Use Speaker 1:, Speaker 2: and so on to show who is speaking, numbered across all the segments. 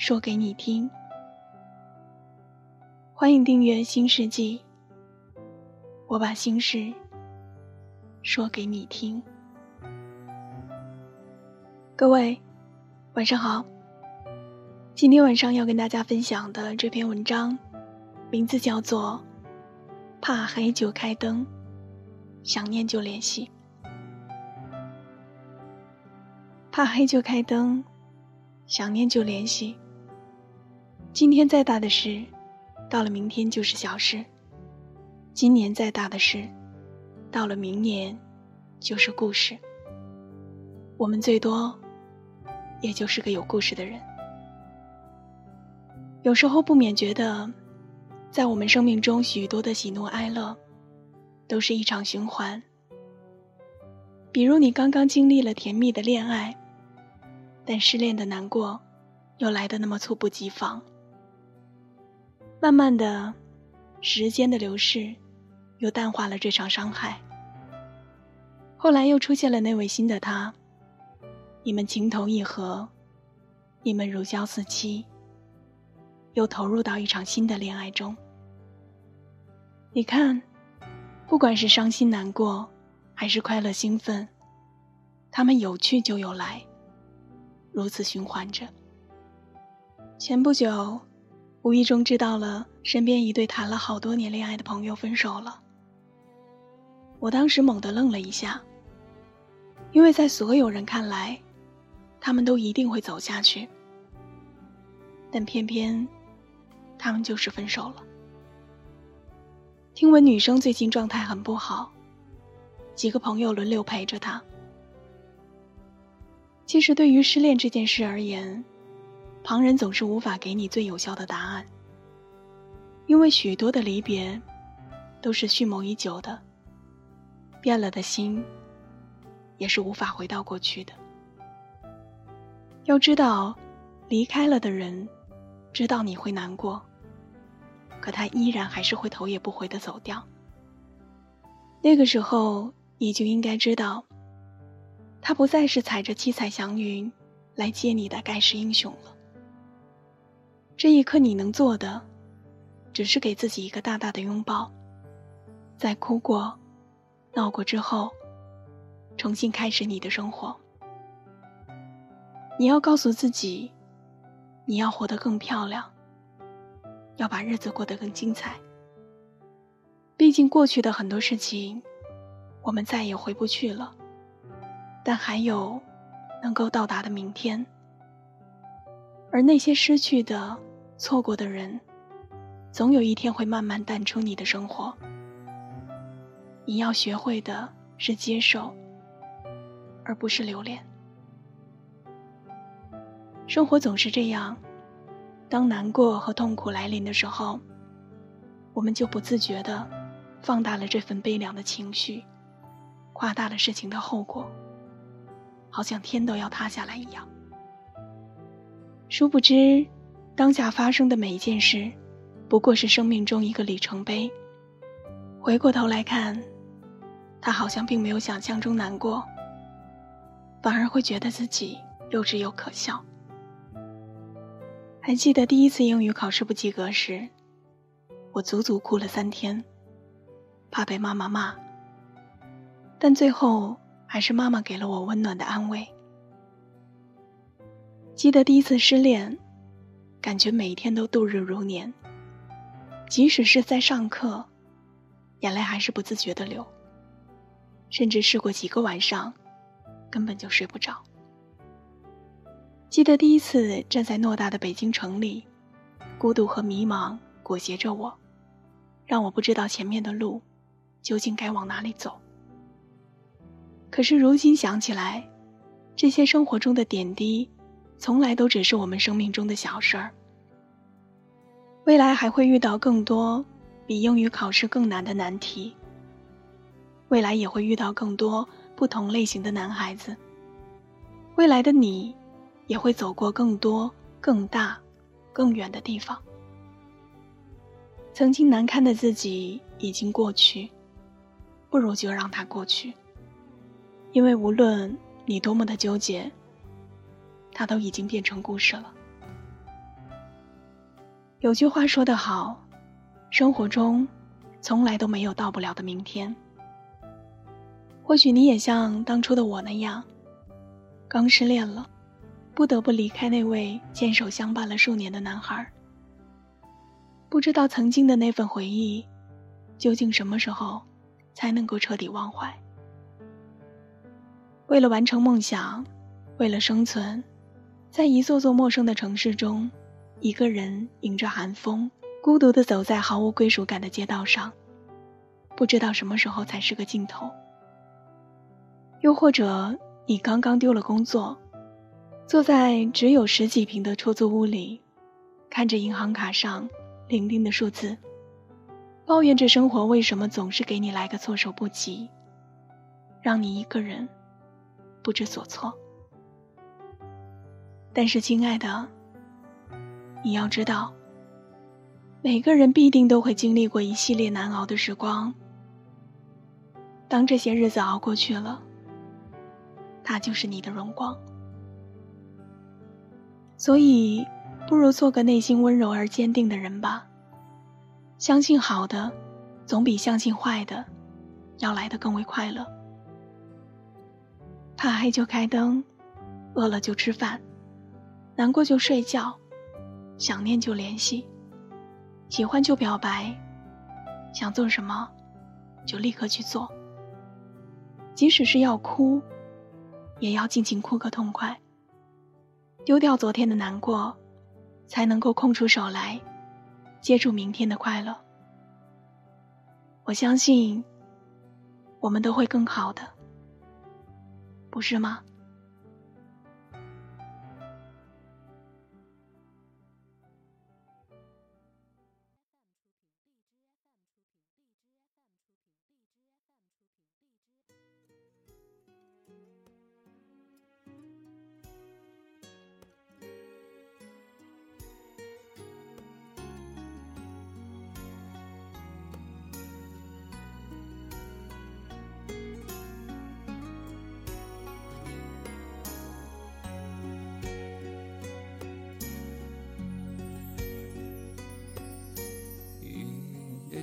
Speaker 1: 说给你听。欢迎订阅《新世纪》，我把心事说给你听。各位。晚上好，今天晚上要跟大家分享的这篇文章，名字叫做《怕黑就开灯，想念就联系》。怕黑就开灯，想念就联系。今天再大的事，到了明天就是小事；今年再大的事，到了明年就是故事。我们最多。也就是个有故事的人。有时候不免觉得，在我们生命中许多的喜怒哀乐，都是一场循环。比如你刚刚经历了甜蜜的恋爱，但失恋的难过，又来的那么猝不及防。慢慢的，时间的流逝，又淡化了这场伤害。后来又出现了那位新的他。你们情投意合，你们如胶似漆，又投入到一场新的恋爱中。你看，不管是伤心难过，还是快乐兴奋，他们有去就有来，如此循环着。前不久，无意中知道了身边一对谈了好多年恋爱的朋友分手了，我当时猛地愣了一下，因为在所有人看来。他们都一定会走下去，但偏偏他们就是分手了。听闻女生最近状态很不好，几个朋友轮流陪着她。其实，对于失恋这件事而言，旁人总是无法给你最有效的答案，因为许多的离别都是蓄谋已久的，变了的心也是无法回到过去的。要知道，离开了的人，知道你会难过，可他依然还是会头也不回的走掉。那个时候，你就应该知道，他不再是踩着七彩祥云来接你的盖世英雄了。这一刻，你能做的，只是给自己一个大大的拥抱，在哭过、闹过之后，重新开始你的生活。你要告诉自己，你要活得更漂亮，要把日子过得更精彩。毕竟过去的很多事情，我们再也回不去了，但还有能够到达的明天。而那些失去的、错过的人，总有一天会慢慢淡出你的生活。你要学会的是接受，而不是留恋。生活总是这样，当难过和痛苦来临的时候，我们就不自觉的放大了这份悲凉的情绪，夸大了事情的后果，好像天都要塌下来一样。殊不知，当下发生的每一件事，不过是生命中一个里程碑。回过头来看，他好像并没有想象中难过，反而会觉得自己幼稚又可笑。还记得第一次英语考试不及格时，我足足哭了三天，怕被妈妈骂。但最后还是妈妈给了我温暖的安慰。记得第一次失恋，感觉每一天都度日如年，即使是在上课，眼泪还是不自觉的流，甚至试过几个晚上，根本就睡不着。记得第一次站在偌大的北京城里，孤独和迷茫裹挟着我，让我不知道前面的路究竟该往哪里走。可是如今想起来，这些生活中的点滴，从来都只是我们生命中的小事儿，未来还会遇到更多比英语考试更难的难题。未来也会遇到更多不同类型的男孩子。未来的你，也会走过更多、更大、更远的地方。曾经难堪的自己已经过去，不如就让它过去。因为无论你多么的纠结，它都已经变成故事了。有句话说得好，生活中从来都没有到不了的明天。或许你也像当初的我那样，刚失恋了，不得不离开那位牵手相伴了数年的男孩。不知道曾经的那份回忆，究竟什么时候才能够彻底忘怀？为了完成梦想，为了生存，在一座座陌生的城市中，一个人迎着寒风，孤独地走在毫无归属感的街道上，不知道什么时候才是个尽头。又或者，你刚刚丢了工作，坐在只有十几平的出租屋里，看着银行卡上零零的数字，抱怨着生活为什么总是给你来个措手不及，让你一个人不知所措。但是，亲爱的，你要知道，每个人必定都会经历过一系列难熬的时光。当这些日子熬过去了。他就是你的荣光，所以不如做个内心温柔而坚定的人吧。相信好的，总比相信坏的要来的更为快乐。怕黑就开灯，饿了就吃饭，难过就睡觉，想念就联系，喜欢就表白，想做什么就立刻去做，即使是要哭。也要尽情哭个痛快。丢掉昨天的难过，才能够空出手来，接住明天的快乐。我相信，我们都会更好的，不是吗？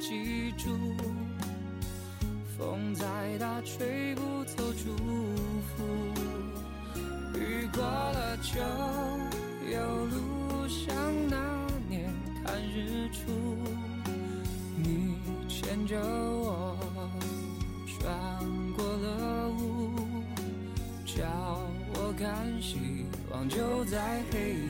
Speaker 2: 记住，风再大吹不走祝福。雨过了就有路，像那年看日出，你牵着我穿过了雾，叫我看希望就在黑夜